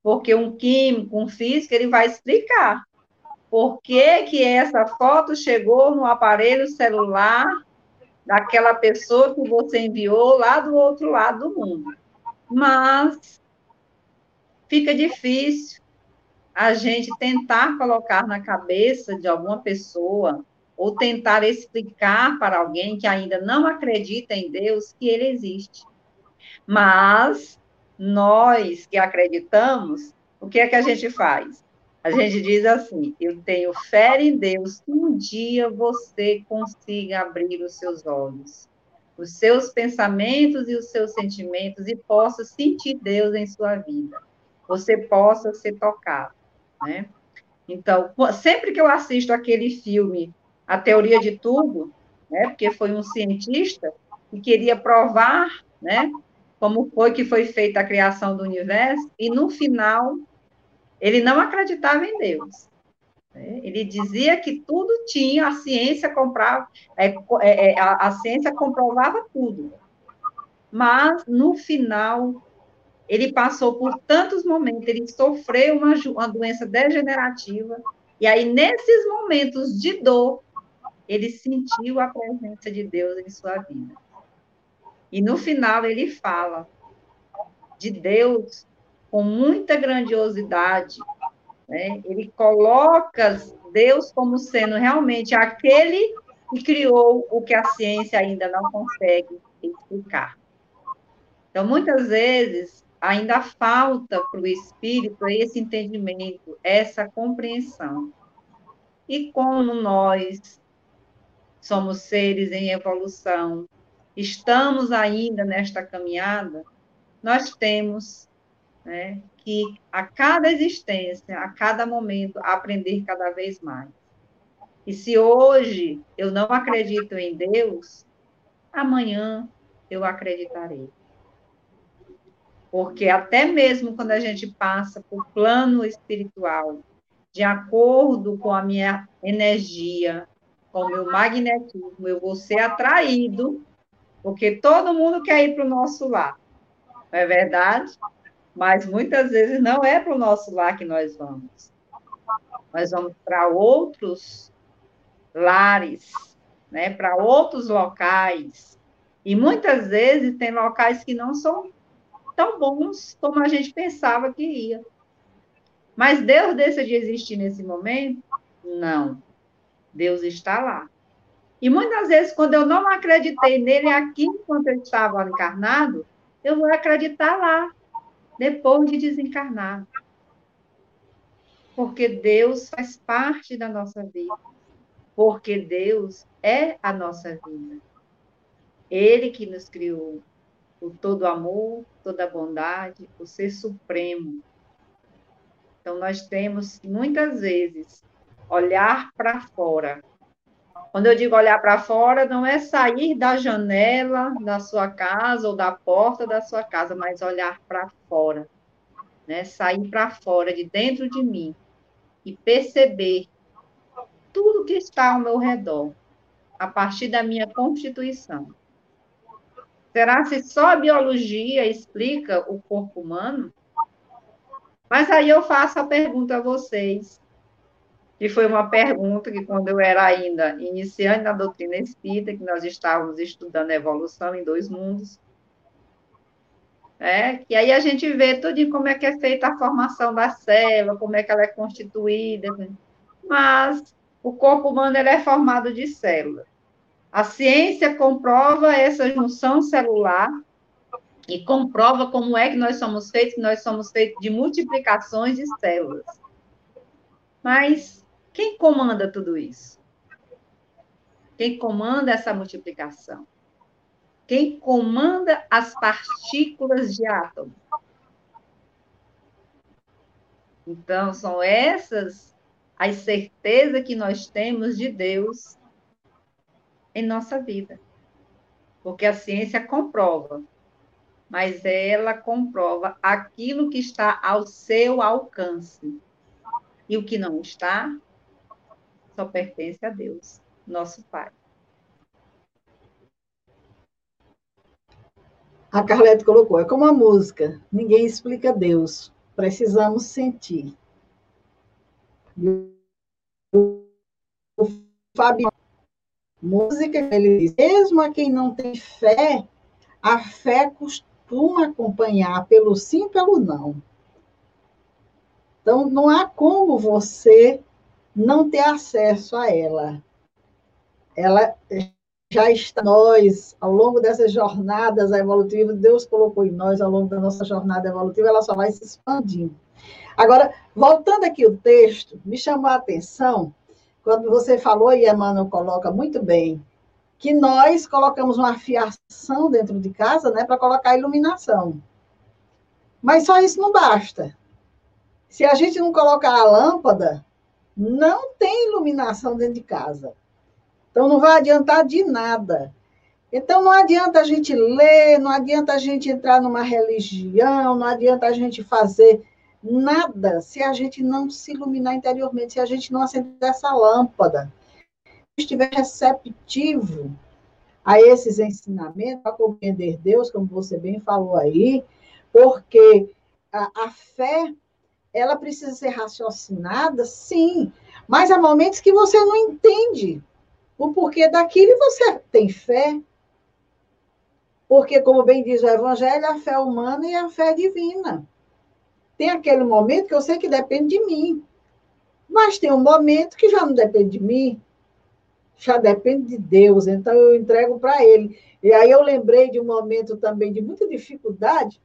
porque um químico, um físico, ele vai explicar por que, que essa foto chegou no aparelho celular daquela pessoa que você enviou lá do outro lado do mundo. Mas fica difícil a gente tentar colocar na cabeça de alguma pessoa ou tentar explicar para alguém que ainda não acredita em Deus que ele existe. Mas nós que acreditamos, o que é que a gente faz? A gente diz assim: eu tenho fé em Deus que um dia você consiga abrir os seus olhos, os seus pensamentos e os seus sentimentos e possa sentir Deus em sua vida. Você possa ser tocado, né? Então, sempre que eu assisto aquele filme, A Teoria de Tudo, né? Porque foi um cientista que queria provar, né? Como foi que foi feita a criação do universo e no final ele não acreditava em Deus. Né? Ele dizia que tudo tinha, a ciência comprava, é, é, é, a, a ciência comprovava tudo. Mas, no final, ele passou por tantos momentos, ele sofreu uma, uma doença degenerativa, e aí, nesses momentos de dor, ele sentiu a presença de Deus em sua vida. E no final ele fala de Deus com muita grandiosidade. Né? Ele coloca Deus como sendo realmente aquele que criou o que a ciência ainda não consegue explicar. Então, muitas vezes, ainda falta para o espírito esse entendimento, essa compreensão. E como nós somos seres em evolução, estamos ainda nesta caminhada, nós temos né? que a cada existência, a cada momento, aprender cada vez mais. E se hoje eu não acredito em Deus, amanhã eu acreditarei. Porque até mesmo quando a gente passa por plano espiritual, de acordo com a minha energia, com o meu magnetismo, eu vou ser atraído, porque todo mundo quer ir para o nosso lar. Não é verdade? Mas muitas vezes não é para o nosso lar que nós vamos. Nós vamos para outros lares, né, para outros locais. E muitas vezes tem locais que não são tão bons como a gente pensava que ia. Mas Deus deixa de existir nesse momento? Não. Deus está lá. E muitas vezes, quando eu não acreditei nele aqui, enquanto eu estava encarnado, eu vou acreditar lá depois de desencarnar. Porque Deus faz parte da nossa vida. Porque Deus é a nossa vida. Ele que nos criou, o todo amor, toda bondade, o ser supremo. Então, nós temos, muitas vezes, olhar para fora quando eu digo olhar para fora, não é sair da janela da sua casa ou da porta da sua casa, mas olhar para fora, né? Sair para fora, de dentro de mim e perceber tudo que está ao meu redor, a partir da minha constituição. Será se só a biologia explica o corpo humano? Mas aí eu faço a pergunta a vocês: que foi uma pergunta que, quando eu era ainda iniciante na doutrina espírita, que nós estávamos estudando a evolução em dois mundos, é, e aí a gente vê tudo como é que é feita a formação da célula, como é que ela é constituída, mas o corpo humano ele é formado de células. A ciência comprova essa junção celular e comprova como é que nós somos feitos, que nós somos feitos de multiplicações de células. Mas quem comanda tudo isso? Quem comanda essa multiplicação? Quem comanda as partículas de átomo? Então, são essas as certezas que nós temos de Deus em nossa vida. Porque a ciência comprova, mas ela comprova aquilo que está ao seu alcance. E o que não está, só pertence a Deus, nosso Pai. A Carlete colocou, é como a música, ninguém explica Deus, precisamos sentir. O Fábio, música, ele diz, mesmo a quem não tem fé, a fé costuma acompanhar pelo sim, pelo não. Então, não há como você não ter acesso a ela. Ela já está nós, ao longo dessas jornadas evolutivas, Deus colocou em nós, ao longo da nossa jornada evolutiva, ela só vai se expandindo. Agora, voltando aqui o texto, me chamou a atenção, quando você falou, e Emmanuel coloca muito bem, que nós colocamos uma fiação dentro de casa né, para colocar iluminação. Mas só isso não basta. Se a gente não colocar a lâmpada, não tem iluminação dentro de casa. Então não vai adiantar de nada. Então não adianta a gente ler, não adianta a gente entrar numa religião, não adianta a gente fazer nada se a gente não se iluminar interiormente, se a gente não acender essa lâmpada. Se estiver receptivo a esses ensinamentos, a compreender Deus, como você bem falou aí, porque a, a fé ela precisa ser raciocinada, sim, mas há momentos que você não entende o porquê daquilo e você tem fé. Porque, como bem diz o Evangelho, a fé humana e a fé divina. Tem aquele momento que eu sei que depende de mim, mas tem um momento que já não depende de mim, já depende de Deus, então eu entrego para Ele. E aí eu lembrei de um momento também de muita dificuldade,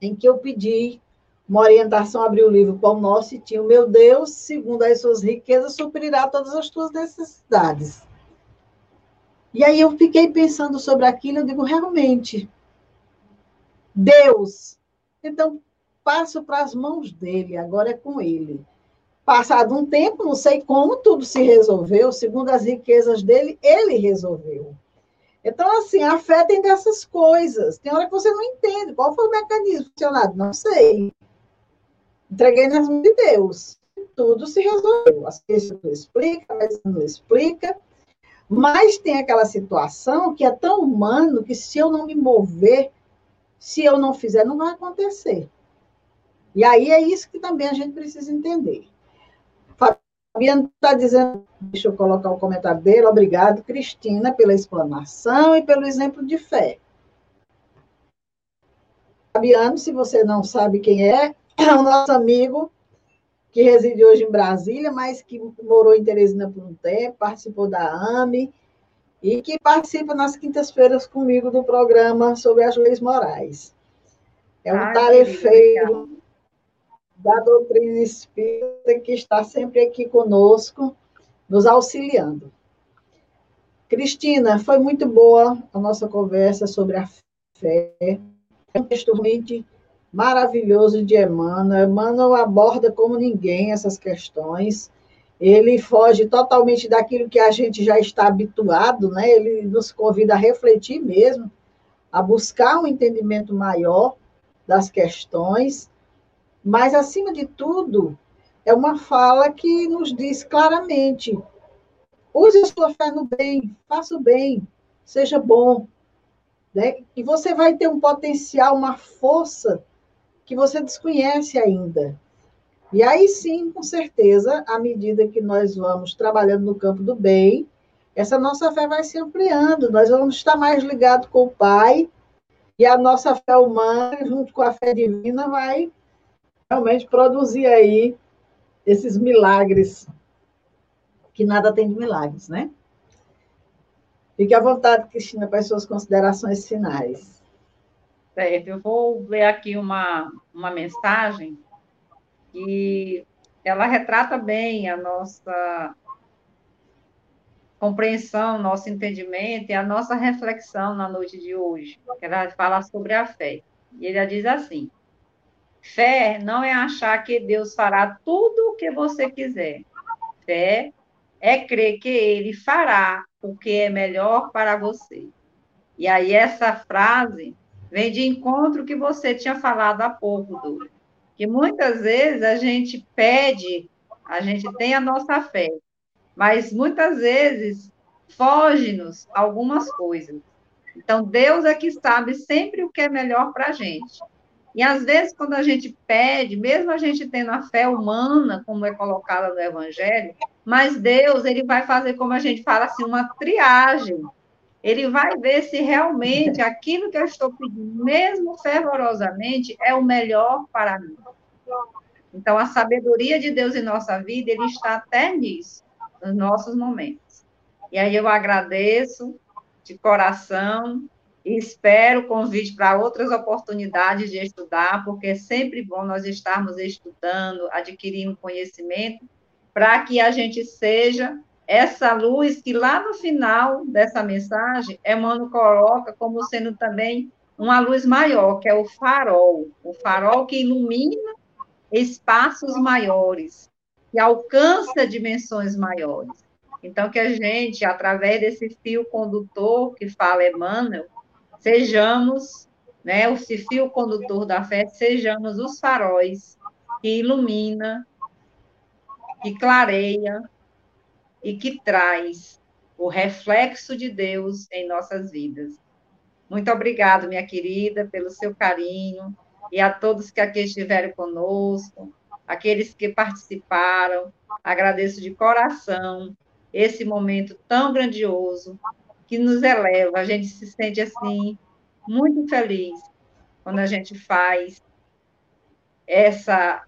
em que eu pedi uma orientação, abri o livro Pão Nosso e tinha o meu Deus, segundo as suas riquezas, suprirá todas as tuas necessidades. E aí eu fiquei pensando sobre aquilo, eu digo, realmente, Deus. Então, passo para as mãos dele, agora é com ele. Passado um tempo, não sei como, tudo se resolveu, segundo as riquezas dele, ele resolveu. Então, assim, a fé tem dessas coisas. Tem hora que você não entende qual foi o mecanismo funcionado, não sei. Entreguei nas mãos de Deus. Tudo se resolveu. A ciência não explica, a não explica. Mas tem aquela situação que é tão humano que se eu não me mover, se eu não fizer, não vai acontecer. E aí é isso que também a gente precisa entender. Fabiana está dizendo, deixa eu colocar o comentário dele, obrigado, Cristina, pela explanação e pelo exemplo de fé. Fabiano, se você não sabe quem é o nosso amigo que reside hoje em Brasília, mas que morou em Teresina por um tempo, participou da AME e que participa nas quintas-feiras comigo do programa sobre as leis morais. É um Ai, tarefeiro da doutrina espírita que está sempre aqui conosco, nos auxiliando. Cristina, foi muito boa a nossa conversa sobre a fé. É um texto realmente maravilhoso de Emmanuel. Emmanuel aborda como ninguém essas questões. Ele foge totalmente daquilo que a gente já está habituado, né? Ele nos convida a refletir mesmo, a buscar um entendimento maior das questões, mas acima de tudo, é uma fala que nos diz claramente: use a sua fé no bem, faça o bem, seja bom, né? E você vai ter um potencial, uma força que você desconhece ainda. E aí sim, com certeza, à medida que nós vamos trabalhando no campo do bem, essa nossa fé vai se ampliando, nós vamos estar mais ligados com o Pai, e a nossa fé humana, junto com a fé divina, vai realmente produzir aí esses milagres, que nada tem de milagres, né? Fique à vontade, Cristina, para as suas considerações finais. Certo, eu vou ler aqui uma, uma mensagem que ela retrata bem a nossa compreensão, nosso entendimento e a nossa reflexão na noite de hoje. Ela fala sobre a fé. E ele diz assim: fé não é achar que Deus fará tudo o que você quiser. Fé é crer que Ele fará o que é melhor para você. E aí essa frase vem de encontro que você tinha falado há pouco, Dora. Que muitas vezes a gente pede, a gente tem a nossa fé, mas muitas vezes foge-nos algumas coisas. Então, Deus é que sabe sempre o que é melhor para a gente. E às vezes, quando a gente pede, mesmo a gente tendo a fé humana, como é colocada no Evangelho, mas Deus, ele vai fazer, como a gente fala assim, uma triagem ele vai ver se realmente aquilo que eu estou pedindo, mesmo fervorosamente, é o melhor para mim. Então, a sabedoria de Deus em nossa vida, ele está até nisso, nos nossos momentos. E aí eu agradeço de coração e espero o convite para outras oportunidades de estudar, porque é sempre bom nós estarmos estudando, adquirindo conhecimento, para que a gente seja essa luz que lá no final dessa mensagem, Emmanuel coloca como sendo também uma luz maior, que é o farol, o farol que ilumina espaços maiores, que alcança dimensões maiores. Então, que a gente, através desse fio condutor que fala Emmanuel, sejamos, né, o fio condutor da fé, sejamos os faróis que ilumina, que clareia e que traz o reflexo de Deus em nossas vidas. Muito obrigado, minha querida, pelo seu carinho e a todos que aqui estiveram conosco, aqueles que participaram. Agradeço de coração esse momento tão grandioso que nos eleva. A gente se sente assim muito feliz quando a gente faz essa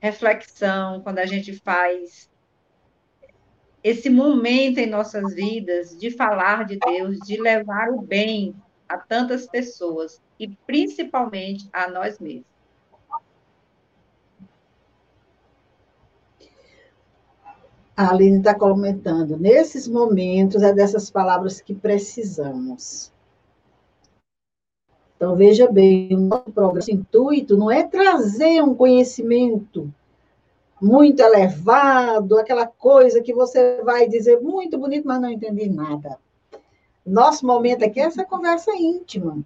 reflexão, quando a gente faz esse momento em nossas vidas de falar de Deus, de levar o bem a tantas pessoas e principalmente a nós mesmos. A Aline está comentando, nesses momentos é dessas palavras que precisamos. Então, veja bem, o nosso progresso intuito não é trazer um conhecimento muito elevado, aquela coisa que você vai dizer muito bonito, mas não entendi nada. Nosso momento aqui é essa conversa íntima.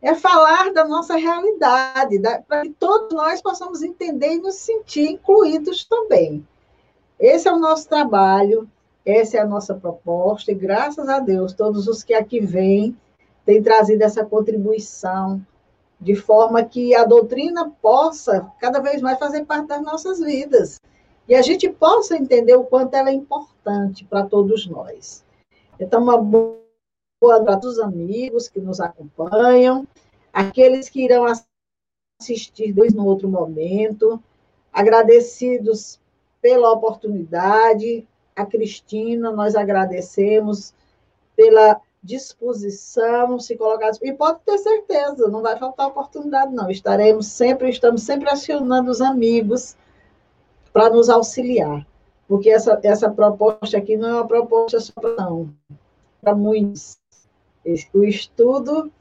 É falar da nossa realidade, para que todos nós possamos entender e nos sentir incluídos também. Esse é o nosso trabalho, essa é a nossa proposta, e graças a Deus, todos os que aqui vêm têm trazido essa contribuição de forma que a doutrina possa cada vez mais fazer parte das nossas vidas e a gente possa entender o quanto ela é importante para todos nós. Então, uma boa para os amigos que nos acompanham, aqueles que irão assistir depois no outro momento, agradecidos pela oportunidade, a Cristina, nós agradecemos pela disposição, se colocar. E pode ter certeza, não vai faltar oportunidade, não. Estaremos sempre, estamos sempre acionando os amigos para nos auxiliar. Porque essa, essa proposta aqui não é uma proposta só para não, para muitos. O estudo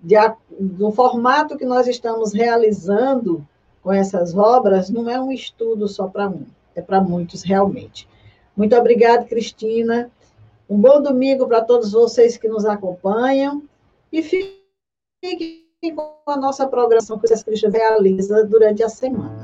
de, do formato que nós estamos realizando com essas obras não é um estudo só para mim, é para muitos realmente. Muito obrigada, Cristina. Um bom domingo para todos vocês que nos acompanham e fiquem com a nossa programação que o Cristo realiza durante a semana.